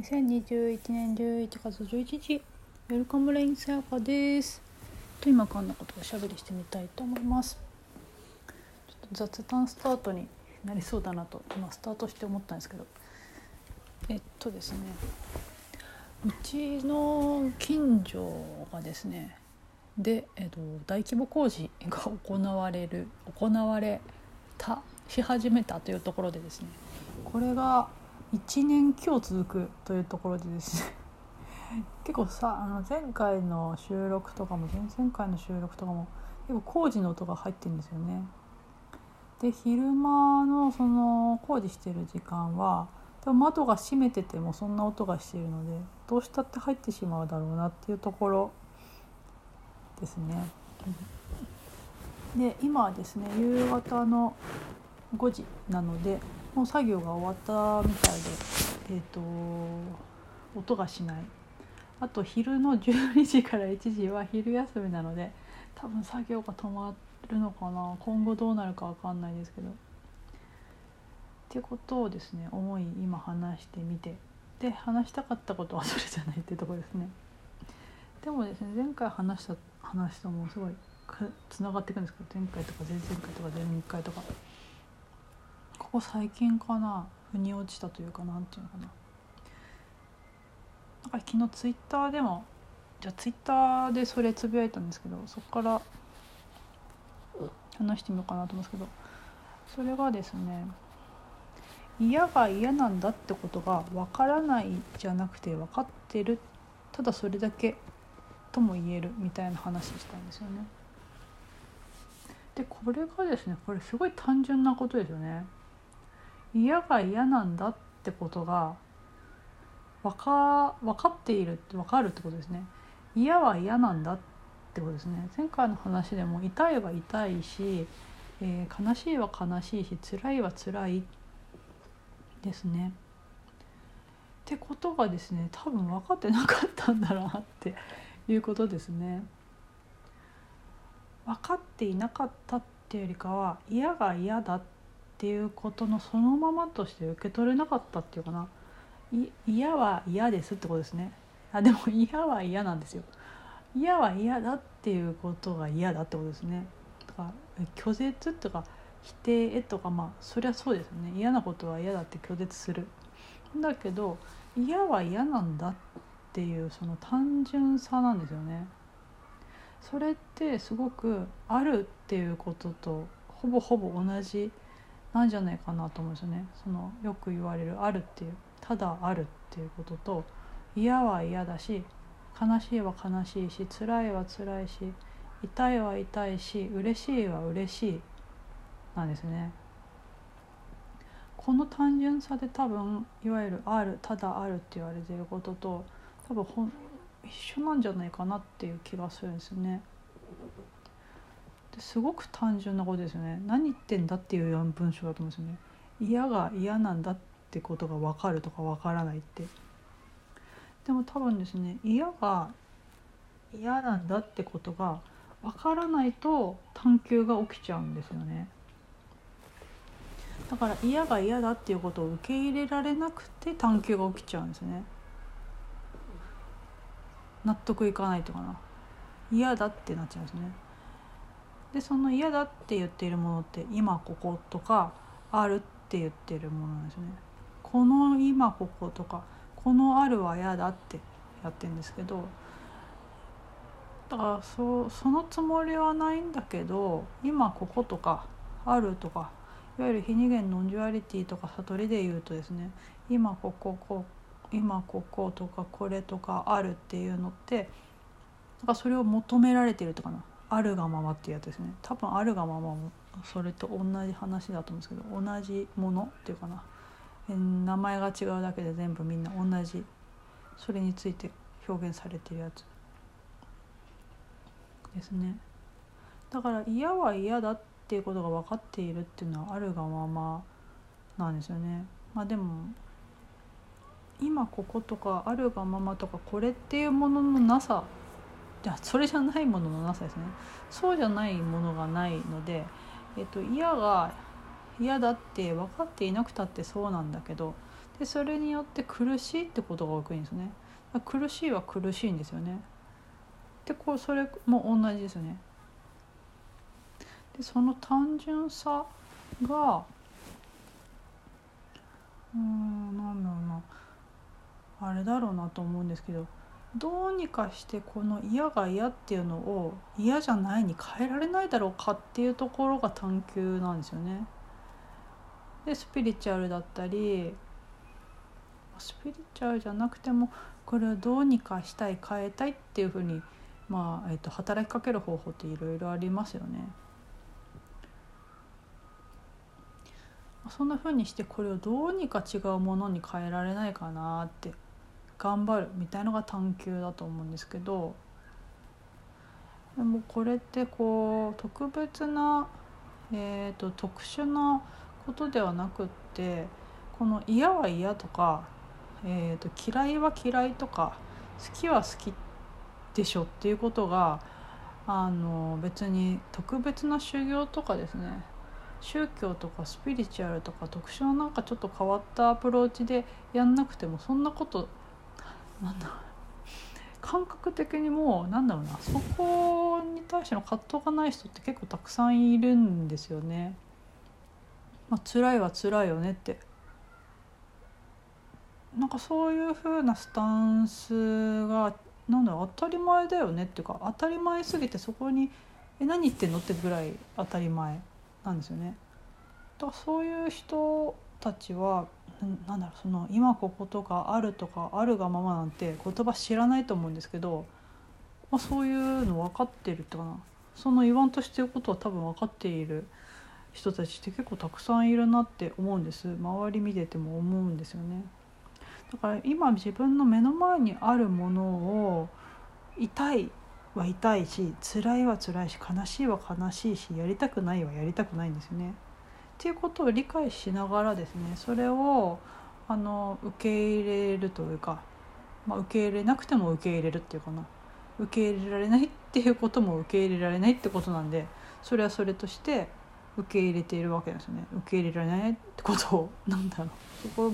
2021年11月11日ウェルカムレインさやかです。と今かんなことをおしゃべりしてみたいと思います。ちょっと雑談スタートになりそうだなと今スタートして思ったんですけど。えっとですねうちの近所がですねで、えっと、大規模工事が行われる行われたし始めたというところでですねこれが1年今日続くというところでですね 結構さあの前回の収録とかも前々回の収録とかも結構工事の音が入ってるんですよね。で昼間のその工事してる時間はでも窓が閉めててもそんな音がしているのでどうしたって入ってしまうだろうなっていうところですね。で今はですね夕方の5時なのでもう作業が終わったみたいで、えーと、音がしないあと昼の12時から1時は昼休みなので多分作業が止まるのかな今後どうなるか分かんないですけど。ってことをですね思い今話してみてで話したかったことはそれじゃないってとこですね。でもですね前回話した話ともすごいつながっていくんですけど前回とか前々回とか前々回とかここ最近かな？腑に落ちたというかなんていうのかな？なんか昨日ツイッターでもじゃあツイッターでそれつぶやいたんですけどそこから話してみようかなと思うんですけどそれがですね嫌が嫌なんだってことが分からないじゃなくて分かってるただそれだけとも言えるみたいな話したんですよね。でこれがですねこれすごい単純なことですよね。嫌が嫌なんだってことが分か分かっているって分かるってことですね。嫌は嫌なんだってことですね。前回の話でも痛いは痛いし、えー、悲しいは悲しいし辛いは辛いですね。ってことがですね多分分かってなかったんだなっていうことですね。分かっていなかったっていうよりかは嫌が嫌だってっていうことのそのままとして受け取れなかったっていうかな。嫌は嫌ですってことですね。あでも 嫌は嫌なんですよ。嫌は嫌だっていうことが嫌だってことですね。だから拒絶とか否定とかまあそりゃそうですよね。嫌なことは嫌だって拒絶する。だけど嫌は嫌なんだっていうその単純さなんですよね。それってすごくあるっていうこととほぼほぼ同じなんじゃないかなと思うんですよねそのよく言われる「ある」っていうただあるっていうことと嫌は嫌だし悲しいは悲しいし辛いは辛いし痛いは痛いし嬉しいは嬉しいなんですね。この単純さで多分いわゆる「ある」「ただある」って言われてることと多分ほん一緒なんじゃないかなっていう気がするんですよね。すごく単純なことですよね。何言ってんだっていう文章だと思うんですよね。嫌が嫌なんだってことが分かるとか分からないって。でも多分ですね嫌が嫌なんだってことが分からないと探求が起きちゃうんですよね。だから嫌が嫌だっていうことを受け入れられなくて探求が起きちゃうんですね。納得いかないとかな。嫌だってなっちゃうんですね。でその嫌だって言っているものって今こことかあるって言ってるものなんですね。この今こことかこのあるは嫌だってやってるんですけどだからそそのつもりはないんだけど今こことかあるとかいわゆる非二元ノンジュアリティとか悟りで言うとですね今こここ今こことかこれとかあるっていうのってなんかそれを求められてるとかなあるがままっていうやつですね多分あるがままもそれと同じ話だと思うんですけど同じものっていうかな名前が違うだけで全部みんな同じそれについて表現されてるやつですね。だから嫌は嫌だっていうことが分かっているっていうのはあるがままなんですよね。まあでも今こことかあるがままとかこれっていうもののなさじゃあそれじゃないもののなさですね。そうじゃないものがないので、えっと、嫌が嫌だって分かっていなくたってそうなんだけどでそれによって苦しいってことが起きるんですね。苦しいは苦しいんですよね。でこうそれも同じですよね。でその単純さがうんなんだろうな。あれだろうなと思うんですけどどうにかしてこの嫌が嫌っていうのを嫌じゃないに変えられないだろうかっていうところが探求なんですよね。でスピリチュアルだったりスピリチュアルじゃなくてもこれをどうにかしたい変えたいっていうふうに、まあえー、と働きかける方法っていろいろありますよね。そんなふうにしてこれをどうにか違うものに変えられないかなって頑張るみたいのが探求だと思うんですけどでもこれってこう特別な、えーと、特殊なことではなくってこの嫌は嫌とか、えーと、嫌いは嫌いとか好きは好きでしょっていうことがあの別に特別な修行とかですね宗教とかスピリチュアルとか特殊ななんかちょっと変わったアプローチでやんなくてもそんなことなんだ感覚的にもうなんだろうなそこに対しての葛藤がない人って結構たくさんいるんですよね。まあ辛いは辛いよねってなんかそういう風なスタンスがなんだろう当たり前だよねっていうか当たり前すぎてそこに「え何言ってんの?」ってぐらい当たり前なんですよね。だからそういう人たちはなんだろうその今こことかあるとかあるがままなんて言葉知らないと思うんですけど、まあ、そういうの分かってるってかなその言わんとしてることは多分分かっている人たちって結構たくさんいるなって思うんです周り見てても思うんですよね。だから今自分の目の前にあるものを痛いは痛いし辛いは辛いし悲しいは悲しいしやりたくないはやりたくないんですよね。っていうことを理解しながらですねそれをあの受け入れるというか、まあ、受け入れなくても受け入れるっていうかな受け入れられない っていうことも受け入れられないってことなんでそれはそれとして受け入れているわけですよね受け入れられないってことをなんだろうそこ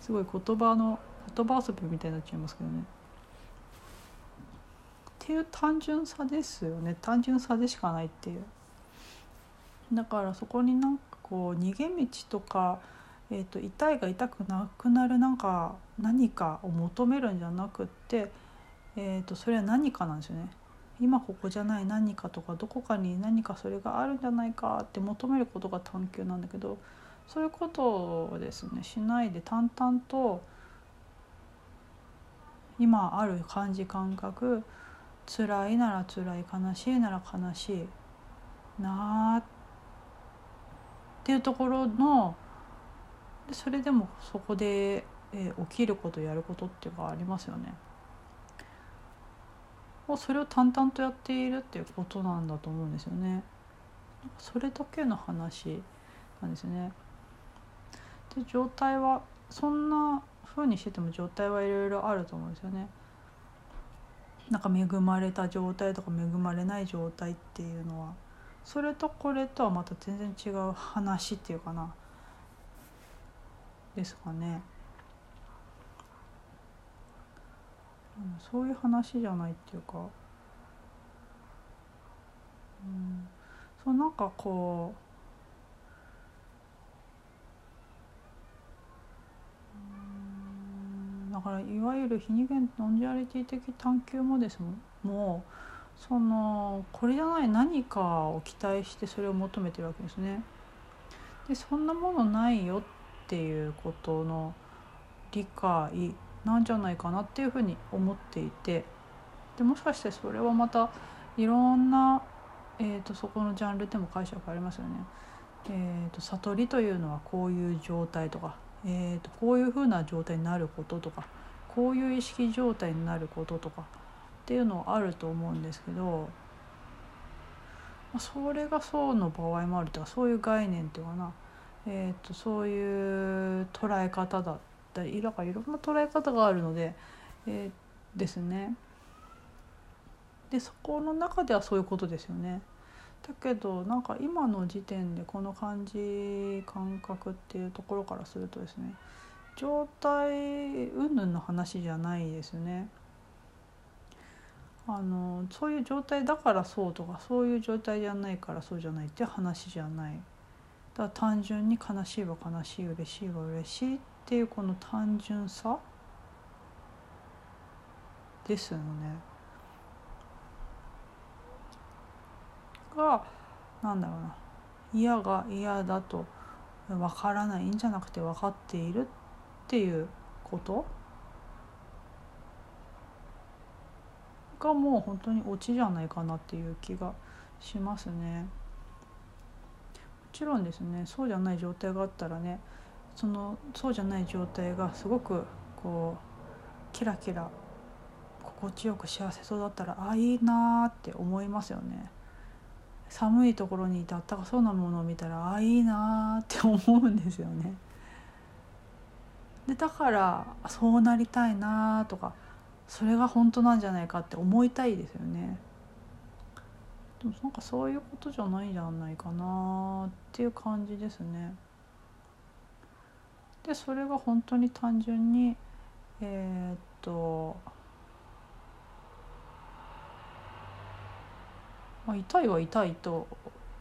すごい言葉の言葉遊びみたいになっちゃいますけどね。っていう単純さですよね単純さでしかないっていう。だからそこになんこう逃げ道とか、えーと、痛いが痛くなくなるなんか何かを求めるんじゃなくって、えーと、それは何かなんですよね。今ここじゃない何かとかどこかに何かそれがあるんじゃないかって求めることが探求なんだけどそういうことをですねしないで淡々と今ある感じ感覚辛いなら辛い悲しいなら悲しいなあっっていうところのそれでもそこで、えー、起きることやることっていうのがありますよね。それを淡々とやっているっていうことなんだと思うんですよね。それだけの話なんですね。で状態はそんな風にしてても状態はいろいろあると思うんですよね。なんか恵まれた状態とか恵まれない状態っていうのはそれとこれとはまた全然違う話っていうかな。ですかね、そういう話じゃないっていうか、うん、そうなんかこうだからいわゆる非二元ノンジュアリティ的探求もですもうそのこれじゃない何かを期待してそれを求めてるわけですね。でそんなものないよっていうことの理解なんじゃないかなっていうふうに思っていてでもしかしてそれはまたいろんな、えーと、そこのジャンルでも解釈ありますよね。えーと、悟りというのはこういう状態とか、えーとこういうふうな状態になることとかこういう意識状態になることとかっていうのはあると思うんですけどそれがそうの場合もあるとかそういう概念っていうかな、えーと、そういう捉え方だったりだからいろんな捉え方があるので、えー、ですね。でそこの中ではそういうことですよね。だけどなんか今の時点でこの感じ感覚っていうところからするとですね状態云々の話じゃないですね。あのそういう状態だからそうとかそういう状態じゃないからそうじゃないって話じゃないだから単純に悲しいは悲しい嬉しいは嬉しいっていうこの単純さですよね。がなんだろうな嫌が嫌だと分からないんじゃなくて分かっているっていうことがもう本当にオチじゃないかなっていう気がしますね。もちろんですねそうじゃない状態があったらねそのそうじゃない状態がすごくこうキラキラ心地よく幸せそうだったらあいいなって思いますよね。寒いところにいてあったかそうなものを見たらあいいなって思うんですよね。でだからそうなりたいなとかそれが本当なんじゃないかって思いたいですよね。でもなんかそういうことじゃないんじゃないかなっていう感じですね。でそれが本当に単純にえー、っと、まあ、痛いは痛いと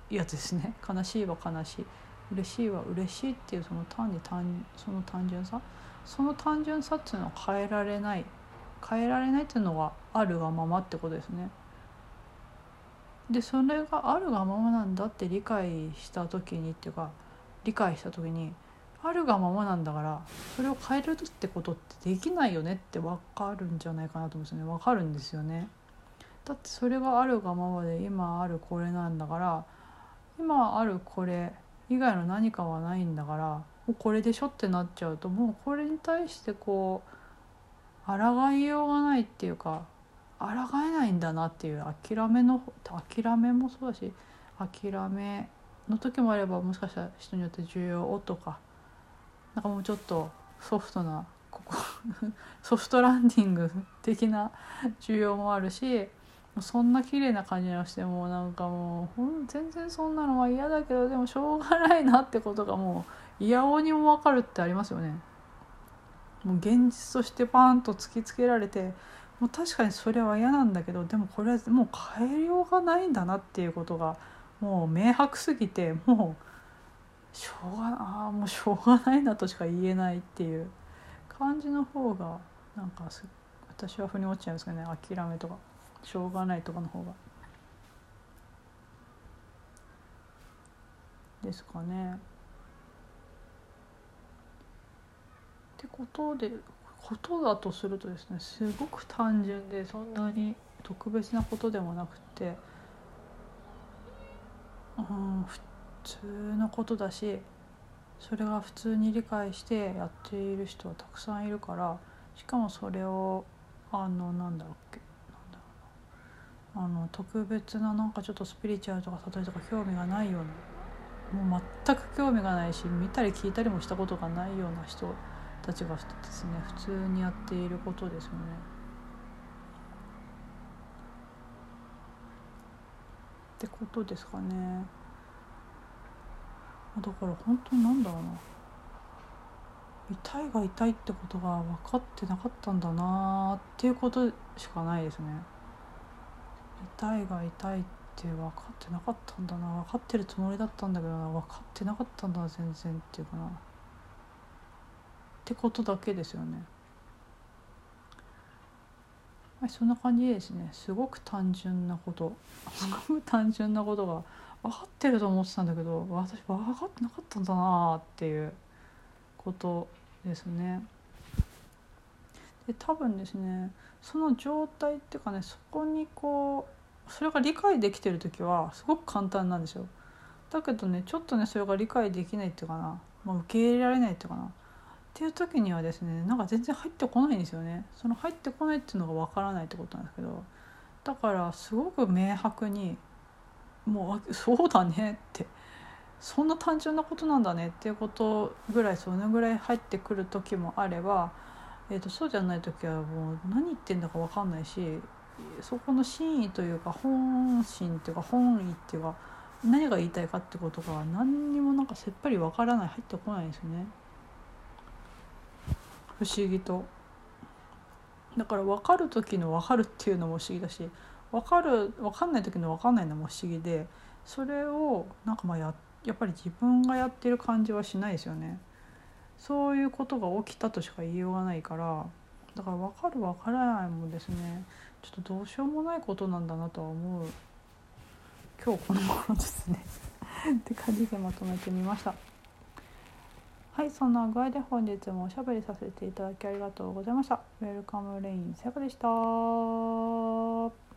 やつですね 悲しいは悲しい嬉しいは嬉しいっていうその単に単その単純さその単純さっていうのは変えられない変えられないっていうのがあるがままってことですね。でそれがあるがままなんだって理解した時にっていうか理解した時にあるがままなんだからそれを変えるってことってできないよねって分かるんじゃないかなと思うんですよね分かるんですよね。だってそれがあるがままで今あるこれなんだから今あるこれ以外の何かはないんだからもうこれでしょってなっちゃうともうこれに対してこう抗いようがないっていうか抗えないんだなっていう諦めの諦めもそうだし諦めの時もあればもしかしたら人によって重要とかなんかもうちょっとソフトなここ ソフトランディング的な需要もあるしそんな綺麗な感じのしてもなんかもう全然そんなのは嫌だけどでもしょうがないなってことがもういやおにも分かるってありますよね。もう現実としてパーンと突きつけられてもう確かにそれは嫌なんだけどでもこれはもう変えようがないんだなっていうことがもう明白すぎてもうしょうがああもうしょうがないなとしか言えないっていう感じの方がなんか私は腑に落ちちゃうんですかね諦めとかしょうがないとかの方が。ですかね。ってことでことだとするとですねすごく単純でそんなに特別なことでもなくて、うん、普通のことだしそれが普通に理解してやっている人はたくさんいるからしかもそれをあのなんだろうっけあの特別ななんかちょっとスピリチュアルとか悟りとか興味がないようなもう全く興味がないし見たり聞いたりもしたことがないような人たちがですね普通にやっていることですよね。ってことですかね。だから本当になんだろうな痛いが痛いってことが分かってなかったんだなっていうことしかないですね。痛いが痛いって分かってなかったんだな分かってるつもりだったんだけどな分かってなかったんだ全然っていうかな。ってことだけですよね。はい、そんな感じですねすごく単純なこと すごく単純なことが分かってると思ってたんだけど私分かってなかったんだなっていうことですね。で多分ですねその状態っていうかねそこにこうそれが理解できてる時はすごく簡単なんですよ。だけどねちょっとねそれが理解できないっていうかな、まあ、受け入れられないっていうかなっていう時にはですねなんか全然入ってこないんですよねその入ってこないっていうのがわからないってことなんですけどだからすごく明白にもうそうだねってそんな単純なことなんだねっていうことぐらいそのぐらい入ってくる時もあれば、えー、とそうじゃない時はもう何言ってんだか分かんないしそこの真意というか本心っていうか本意っていうか何が言いたいかってことが何にもなんかせっぱり分からない入ってこないんですよね。不思議と。だから分かる時の分かるっていうのも不思議だし分かる分かんない時の分かんないのも不思議でそれをなんかまあややっぱり自分がやってる感じはしないですよね。そういうことが起きたとしか言いようがないからだから分かる分からないもですね。ちょっとどうしようもないことなんだなとは思う。今日この頃ですね。って感じでまとめてみました。はいそんな具合で本日もおしゃべりさせていただきありがとうございました。ウェルカムレインさやかでした。